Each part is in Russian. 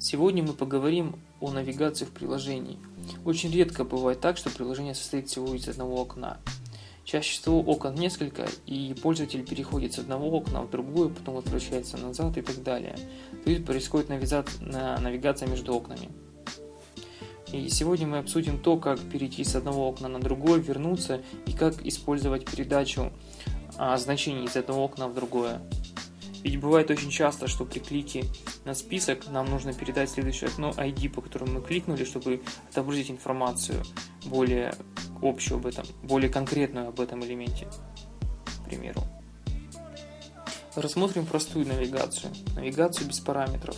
Сегодня мы поговорим о навигации в приложении. Очень редко бывает так, что приложение состоит всего из одного окна. Чаще всего окон несколько, и пользователь переходит с одного окна в другое, потом возвращается назад и так далее. То есть происходит навигация между окнами. И сегодня мы обсудим то, как перейти с одного окна на другое, вернуться и как использовать передачу а, значений из одного окна в другое. Ведь бывает очень часто, что при клике на список нам нужно передать следующее окно ID, по которому мы кликнули, чтобы отобразить информацию более общую об этом, более конкретную об этом элементе, к примеру. Рассмотрим простую навигацию, навигацию без параметров.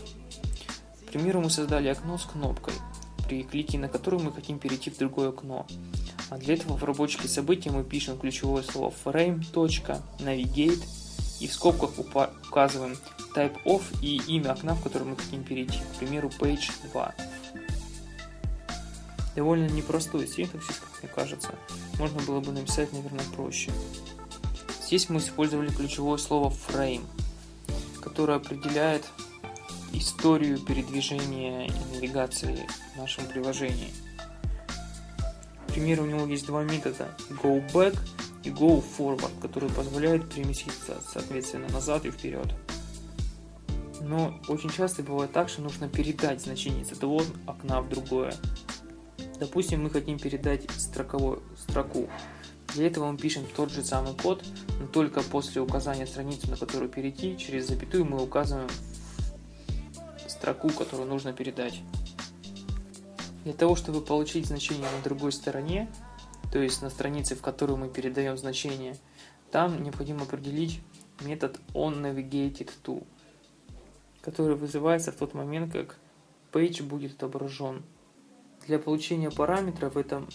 К примеру, мы создали окно с кнопкой – при клике на которую мы хотим перейти в другое окно. А для этого в рабочке события мы пишем ключевое слово frame.navigate и в скобках указываем type of и имя окна, в которое мы хотим перейти, к примеру, page 2. Довольно непростой синтаксис, как мне кажется. Можно было бы написать, наверное, проще. Здесь мы использовали ключевое слово frame, которое определяет историю передвижения и навигации в нашем приложении. К примеру, у него есть два метода go back и go forward, которые позволяют переместиться, соответственно, назад и вперед. Но очень часто бывает так, что нужно передать значение с одного окна в другое. Допустим, мы хотим передать строковую строку. Для этого мы пишем тот же самый код, но только после указания страницы, на которую перейти, через запятую мы указываем строку, которую нужно передать. Для того, чтобы получить значение на другой стороне, то есть на странице, в которую мы передаем значение, там необходимо определить метод onNavigatedTo, который вызывается в тот момент, как page будет отображен. Для получения параметра в этом,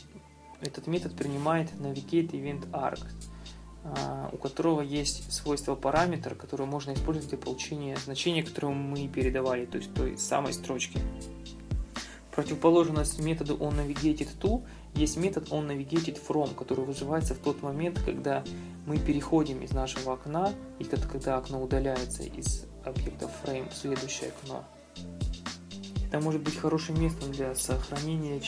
этот метод принимает navigateEventArg, а, у которого есть свойство параметр, которое можно использовать для получения значения, которое мы передавали, то есть той самой строчки. Противоположность методу onNavigatedTo есть метод onNavigatedFrom, который вызывается в тот момент, когда мы переходим из нашего окна и когда окно удаляется из объекта frame в следующее окно. Это может быть хорошим местом для сохранения,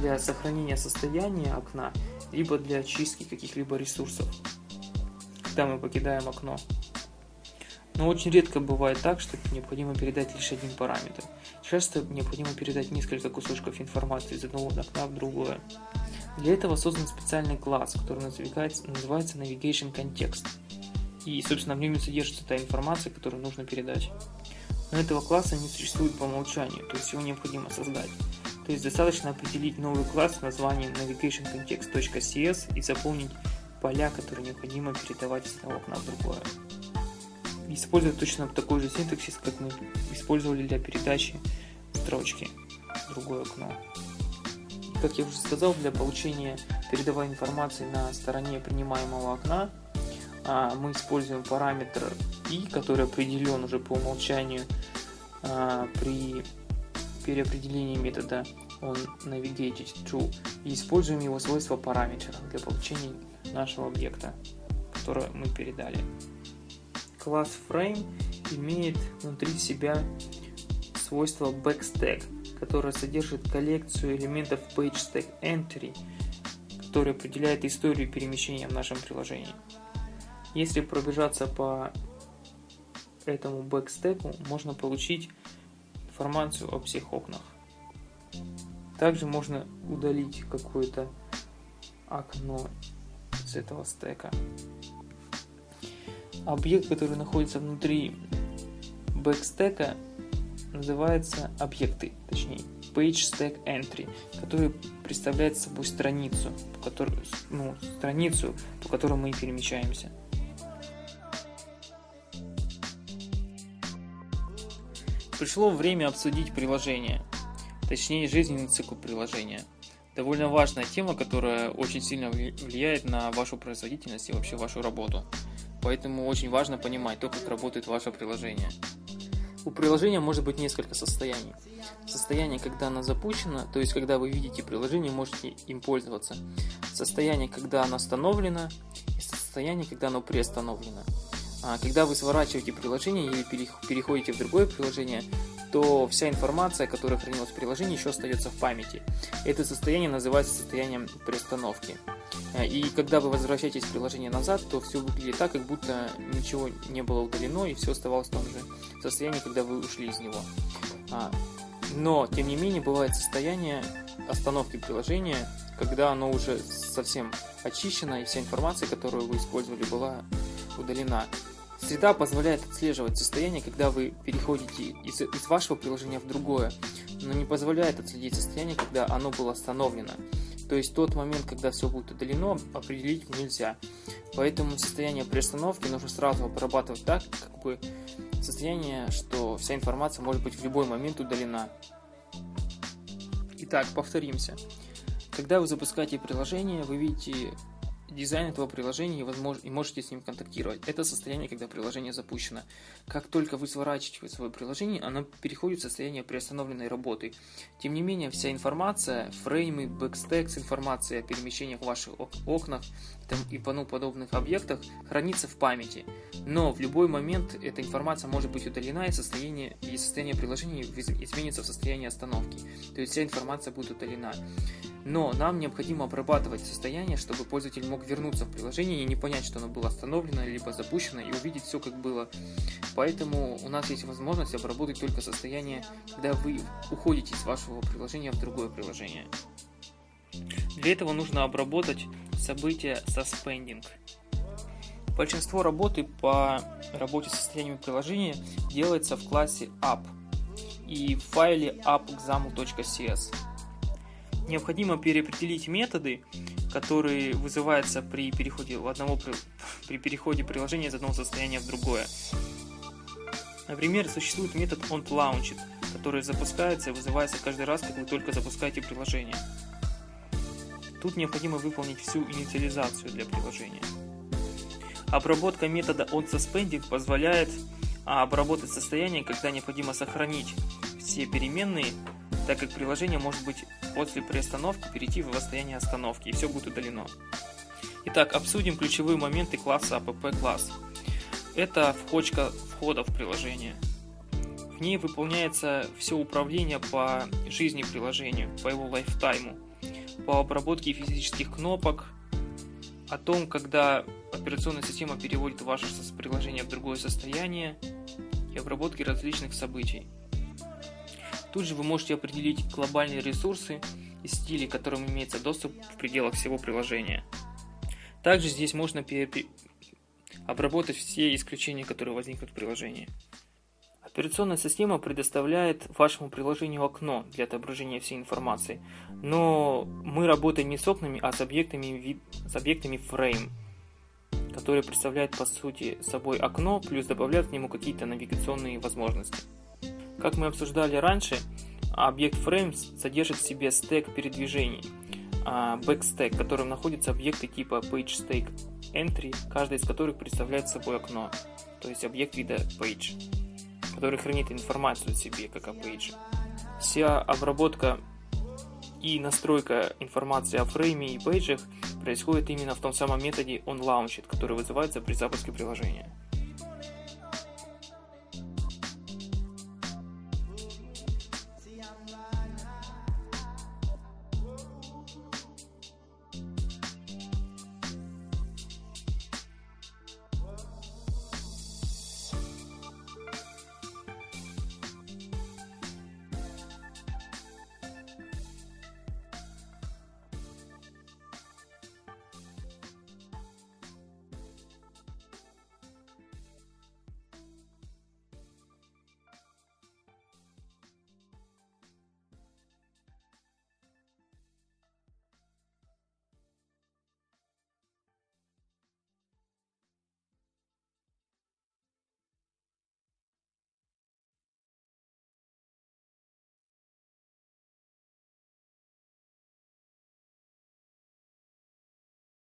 для сохранения состояния окна, либо для очистки каких-либо ресурсов когда мы покидаем окно. Но очень редко бывает так, что необходимо передать лишь один параметр. Часто необходимо передать несколько кусочков информации из одного окна в другое. Для этого создан специальный класс, который называется, называется Navigation Context. И, собственно, в нем содержится та информация, которую нужно передать. Но этого класса не существует по умолчанию, то есть его необходимо создать. То есть достаточно определить новый класс с названием navigationcontext.cs и заполнить поля, которые необходимо передавать с одного окна в другое. Используя точно такой же синтаксис, как мы использовали для передачи строчки в другое окно. Как я уже сказал, для получения передавая информации на стороне принимаемого окна а, мы используем параметр i, который определен уже по умолчанию а, при переопределении метода on navigated true и используем его свойства параметра для получения нашего объекта, который мы передали. Класс frame имеет внутри себя свойство backstack, которое содержит коллекцию элементов PageStackEntry, который определяет историю перемещения в нашем приложении. Если пробежаться по этому бэкстеку, можно получить информацию о всех окнах. Также можно удалить какое-то окно с этого стека. Объект, который находится внутри бэкстека, называется объекты, точнее page stack entry, который представляет собой страницу, по которой, ну, страницу, по которой мы перемещаемся. Пришло время обсудить приложение, точнее жизненный цикл приложения – довольно важная тема, которая очень сильно влияет на вашу производительность и вообще вашу работу. Поэтому очень важно понимать то, как работает ваше приложение. У приложения может быть несколько состояний. Состояние, когда оно запущено, то есть когда вы видите приложение, можете им пользоваться. Состояние, когда оно остановлено, и состояние, когда оно приостановлено. А когда вы сворачиваете приложение или переходите в другое приложение, то вся информация, которая хранилась в приложении, еще остается в памяти. Это состояние называется состоянием приостановки. Э, и когда вы возвращаетесь в приложение назад, то все выглядит так, как будто ничего не было удалено, и все оставалось в том же состоянии, когда вы ушли из него. А, но, тем не менее, бывает состояние остановки приложения, когда оно уже совсем очищено, и вся информация, которую вы использовали, была удалена. Среда позволяет отслеживать состояние, когда вы переходите из, из вашего приложения в другое, но не позволяет отследить состояние, когда оно было остановлено. То есть тот момент, когда все будет удалено, определить нельзя. Поэтому состояние приостановки нужно сразу обрабатывать так, как бы состояние, что вся информация может быть в любой момент удалена. Итак, повторимся. Когда вы запускаете приложение, вы видите дизайн этого приложения и, возможно, и можете с ним контактировать. Это состояние, когда приложение запущено. Как только вы сворачиваете свое приложение, оно переходит в состояние приостановленной работы. Тем не менее, вся информация, фреймы, back stacks, информация о перемещениях в ваших окнах и тому подобных объектах хранится в памяти. Но в любой момент эта информация может быть удалена и состояние, и состояние приложения изменится в состояние остановки. То есть вся информация будет удалена. Но нам необходимо обрабатывать состояние, чтобы пользователь мог вернуться в приложение и не понять, что оно было остановлено, либо запущено, и увидеть все, как было. Поэтому у нас есть возможность обработать только состояние, когда вы уходите из вашего приложения в другое приложение. Для этого нужно обработать событие suspending. Большинство работы по работе с состоянием приложения делается в классе app и в файле appexample.cs необходимо переопределить методы, которые вызываются при переходе, одного, при переходе приложения из одного состояния в другое. Например, существует метод onLaunchit, который запускается и вызывается каждый раз, как вы только запускаете приложение. Тут необходимо выполнить всю инициализацию для приложения. Обработка метода onSuspending позволяет а, обработать состояние, когда необходимо сохранить все переменные так как приложение может быть после приостановки перейти в состояние остановки, и все будет удалено. Итак, обсудим ключевые моменты класса app класс. Это входка входа в приложение. В ней выполняется все управление по жизни приложения, по его лайфтайму, по обработке физических кнопок, о том, когда операционная система переводит ваше приложение в другое состояние и обработке различных событий. Тут же вы можете определить глобальные ресурсы и стили, к которым имеется доступ в пределах всего приложения. Также здесь можно обработать все исключения, которые возникнут в приложении. Операционная система предоставляет вашему приложению окно для отображения всей информации, но мы работаем не с окнами, а с объектами, с объектами frame, которые представляют по сути собой окно, плюс добавляют к нему какие-то навигационные возможности. Как мы обсуждали раньше, объект Frames содержит в себе стек передвижений, а, backstack, в котором находятся объекты типа PageStack Entry, каждый из которых представляет собой окно, то есть объект вида Page, который хранит информацию о себе, как о Page. Вся обработка и настройка информации о фрейме и пейджах происходит именно в том самом методе onLaunchit, который вызывается при запуске приложения.